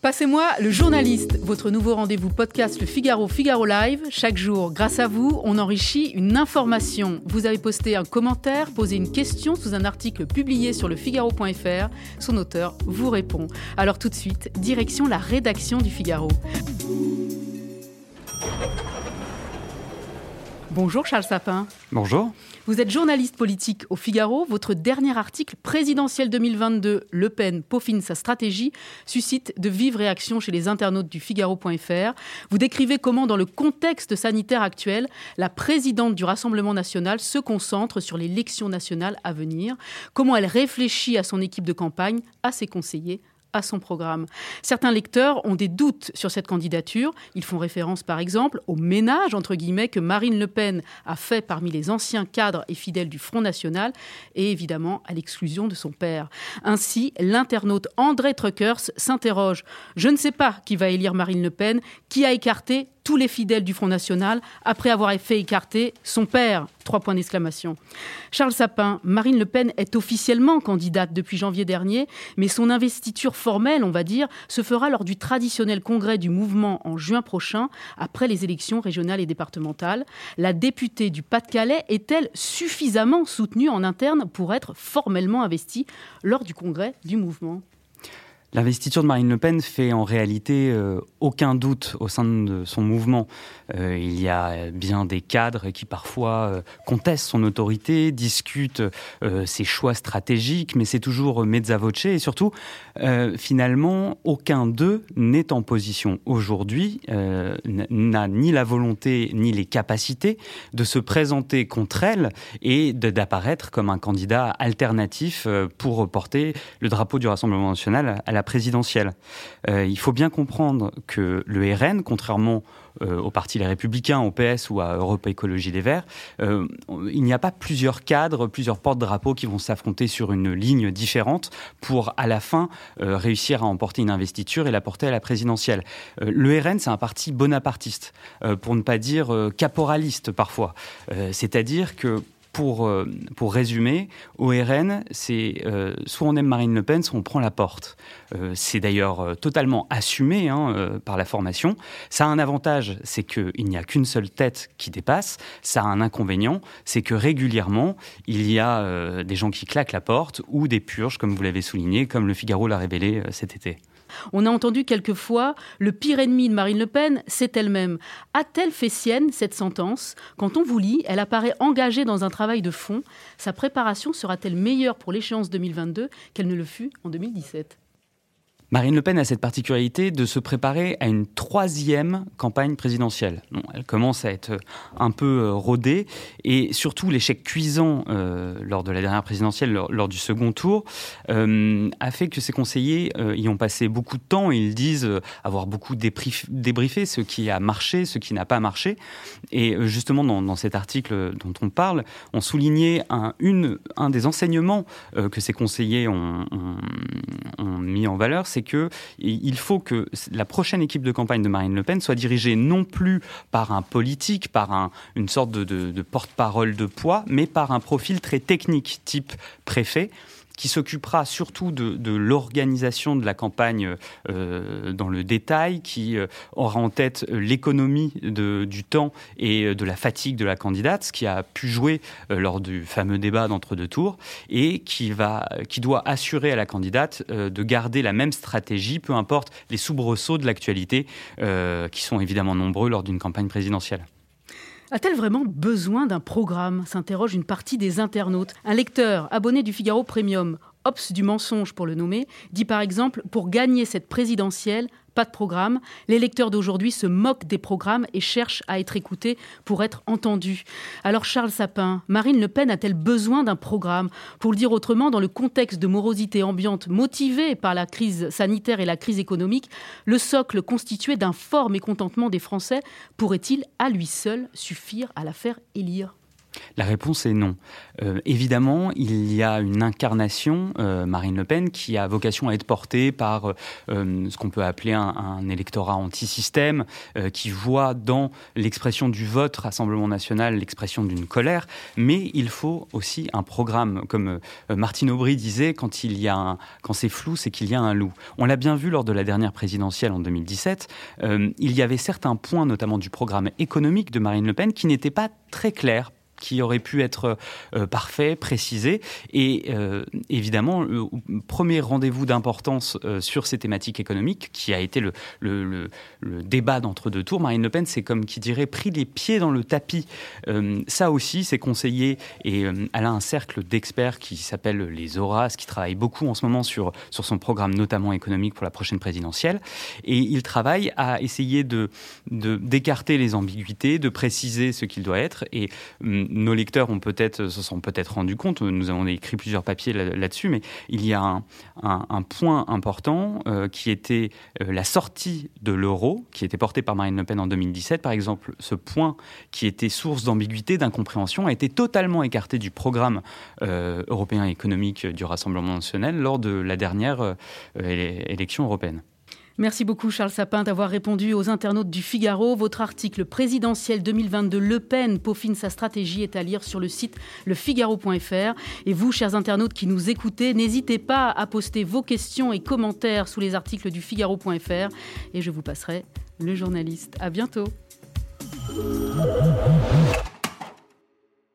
Passez-moi le journaliste, votre nouveau rendez-vous podcast Le Figaro Figaro Live. Chaque jour, grâce à vous, on enrichit une information. Vous avez posté un commentaire, posé une question sous un article publié sur le Figaro.fr. Son auteur vous répond. Alors tout de suite, direction la rédaction du Figaro. Bonjour Charles Sapin. Bonjour. Vous êtes journaliste politique au Figaro. Votre dernier article présidentiel 2022, Le Pen peaufine sa stratégie, suscite de vives réactions chez les internautes du Figaro.fr. Vous décrivez comment, dans le contexte sanitaire actuel, la présidente du Rassemblement national se concentre sur l'élection nationale à venir, comment elle réfléchit à son équipe de campagne, à ses conseillers, à son programme. Certains lecteurs ont des doutes sur cette candidature. Ils font référence par exemple au ménage entre guillemets que Marine Le Pen a fait parmi les anciens cadres et fidèles du Front National et évidemment à l'exclusion de son père. Ainsi, l'internaute André Truckers s'interroge Je ne sais pas qui va élire Marine Le Pen, qui a écarté tous les fidèles du Front National après avoir fait écarter son père. Trois points d'exclamation. Charles Sapin, Marine Le Pen est officiellement candidate depuis janvier dernier, mais son investiture formelle, on va dire, se fera lors du traditionnel congrès du mouvement en juin prochain, après les élections régionales et départementales. La députée du Pas-de-Calais est-elle suffisamment soutenue en interne pour être formellement investie lors du congrès du mouvement? L'investiture de Marine Le Pen fait en réalité euh, aucun doute au sein de son mouvement. Euh, il y a bien des cadres qui parfois euh, contestent son autorité, discutent ses choix stratégiques, mais c'est toujours mezza voce et surtout, finalement, aucun d'eux n'est en position aujourd'hui, n'a ni la volonté ni les capacités de se présenter contre elle et d'apparaître comme un candidat alternatif pour porter le drapeau du Rassemblement national à la présidentielle. Euh, il faut bien comprendre que le RN, contrairement euh, au Parti Les Républicains, au PS ou à Europe Écologie des Verts, euh, il n'y a pas plusieurs cadres, plusieurs porte-drapeaux qui vont s'affronter sur une ligne différente pour, à la fin, réussir à emporter une investiture et la porter à la présidentielle. le RN, c'est un parti bonapartiste, pour ne pas dire caporaliste parfois. C'est-à-dire que pour, euh, pour résumer, au RN, c'est euh, soit on aime Marine Le Pen, soit on prend la porte. Euh, c'est d'ailleurs totalement assumé hein, par la formation. Ça a un avantage, c'est qu'il n'y a qu'une seule tête qui dépasse. Ça a un inconvénient, c'est que régulièrement, il y a des gens qui claquent la porte ou des purges, comme vous l'avez souligné, comme le Figaro l'a révélé cet été. On a entendu quelquefois le pire ennemi de Marine Le Pen, c'est elle-même. A-t-elle fait sienne cette sentence? Quand on vous lit, elle apparaît engagée dans un travail de fond. Sa préparation sera-t-elle meilleure pour l'échéance 2022 qu'elle ne le fut en 2017 Marine Le Pen a cette particularité de se préparer à une troisième campagne présidentielle. elle commence à être un peu euh, rodée et surtout l'échec cuisant euh, lors de la dernière présidentielle, lors, du second tour, euh, a fait que ses conseillers y ont passé beaucoup de temps. Ils disent avoir beaucoup débriefé ce qui a marché, ce qui n'a pas marché. Et justement, dans, cet article dont on parle, on soulignait un, une, un des enseignements que ces conseillers ont, mis en valeur, que il faut que la prochaine équipe de campagne de Marine Le Pen soit dirigée non plus par un politique, par une sorte de porte-parole de poids, mais par un profil très technique, type préfet qui s'occupera surtout de, l'organisation de la campagne euh, dans le détail, qui euh, aura en tête l'économie du temps et euh, de la fatigue de la candidate, ce qui a pu jouer lors du fameux débat d'entre-deux tours, et qui, qui doit assurer à la candidate de garder la même stratégie, peu importe les soubresauts de l'actualité, qui sont évidemment nombreux lors d'une campagne présidentielle. A-t-elle vraiment besoin d'un programme s'interroge une partie des internautes. Un lecteur abonné du Figaro Premium, Ops du mensonge pour le nommer, dit par exemple Pour gagner cette présidentielle, pas de programme. Les lecteurs d'aujourd'hui se moquent des programmes et cherchent à être écoutés pour être entendus. Alors Charles Sapin, Marine Le Pen a-t-elle besoin d'un programme? Pour le dire autrement, dans le contexte de morosité ambiante motivée par la crise sanitaire et la crise économique, le socle constitué d'un fort mécontentement des Français pourrait-il à lui seul suffire à la faire élire? La réponse est non. Euh, évidemment, il y a une incarnation, euh, Marine Le Pen, qui a vocation à être portée par euh, ce qu'on peut appeler un, électorat anti-système, qui voit dans l'expression du vote Rassemblement national l'expression d'une colère, mais il faut aussi un programme. Comme Martine Aubry disait, quand, quand c'est flou, c'est qu'il y a un loup. On l'a bien vu lors de la dernière présidentielle en 2017, il y avait certains points, notamment du programme économique de Marine Le Pen, qui n'étaient pas très clairs qui aurait pu être euh, parfait, précisé. Et euh, évidemment, le premier rendez-vous d'importance euh, sur ces thématiques économiques, qui a été le, débat d'entre-deux tours, Marine Le Pen, c'est comme qui dirait pris les pieds dans le tapis. ça aussi, c'est conseillé. Et elle a un cercle d'experts qui s'appelle les Horaces, qui travaillent beaucoup en ce moment sur, son programme, notamment économique pour la prochaine présidentielle. Et il travaille à essayer de d'écarter les ambiguïtés, de préciser ce qu'il doit être. Et nos lecteurs ont se sont peut-être rendus compte, nous avons écrit plusieurs papiers là-dessus, mais il y a un, point important euh, qui était euh, la sortie de l'euro, qui était porté par Marine Le Pen en 2017, par exemple. Ce point qui était source d'ambiguïté, d'incompréhension, a été totalement écarté du programme euh, européen économique du Rassemblement national lors de la dernière élection européenne. Merci beaucoup Charles Sapin d'avoir répondu aux internautes du Figaro. Votre article présidentiel 2022 Le Pen peaufine sa stratégie est à lire sur le site lefigaro.fr. Et vous, chers internautes qui nous écoutez, n'hésitez pas à poster vos questions et commentaires sous les articles du Figaro.fr et je vous passerai le journaliste. À bientôt.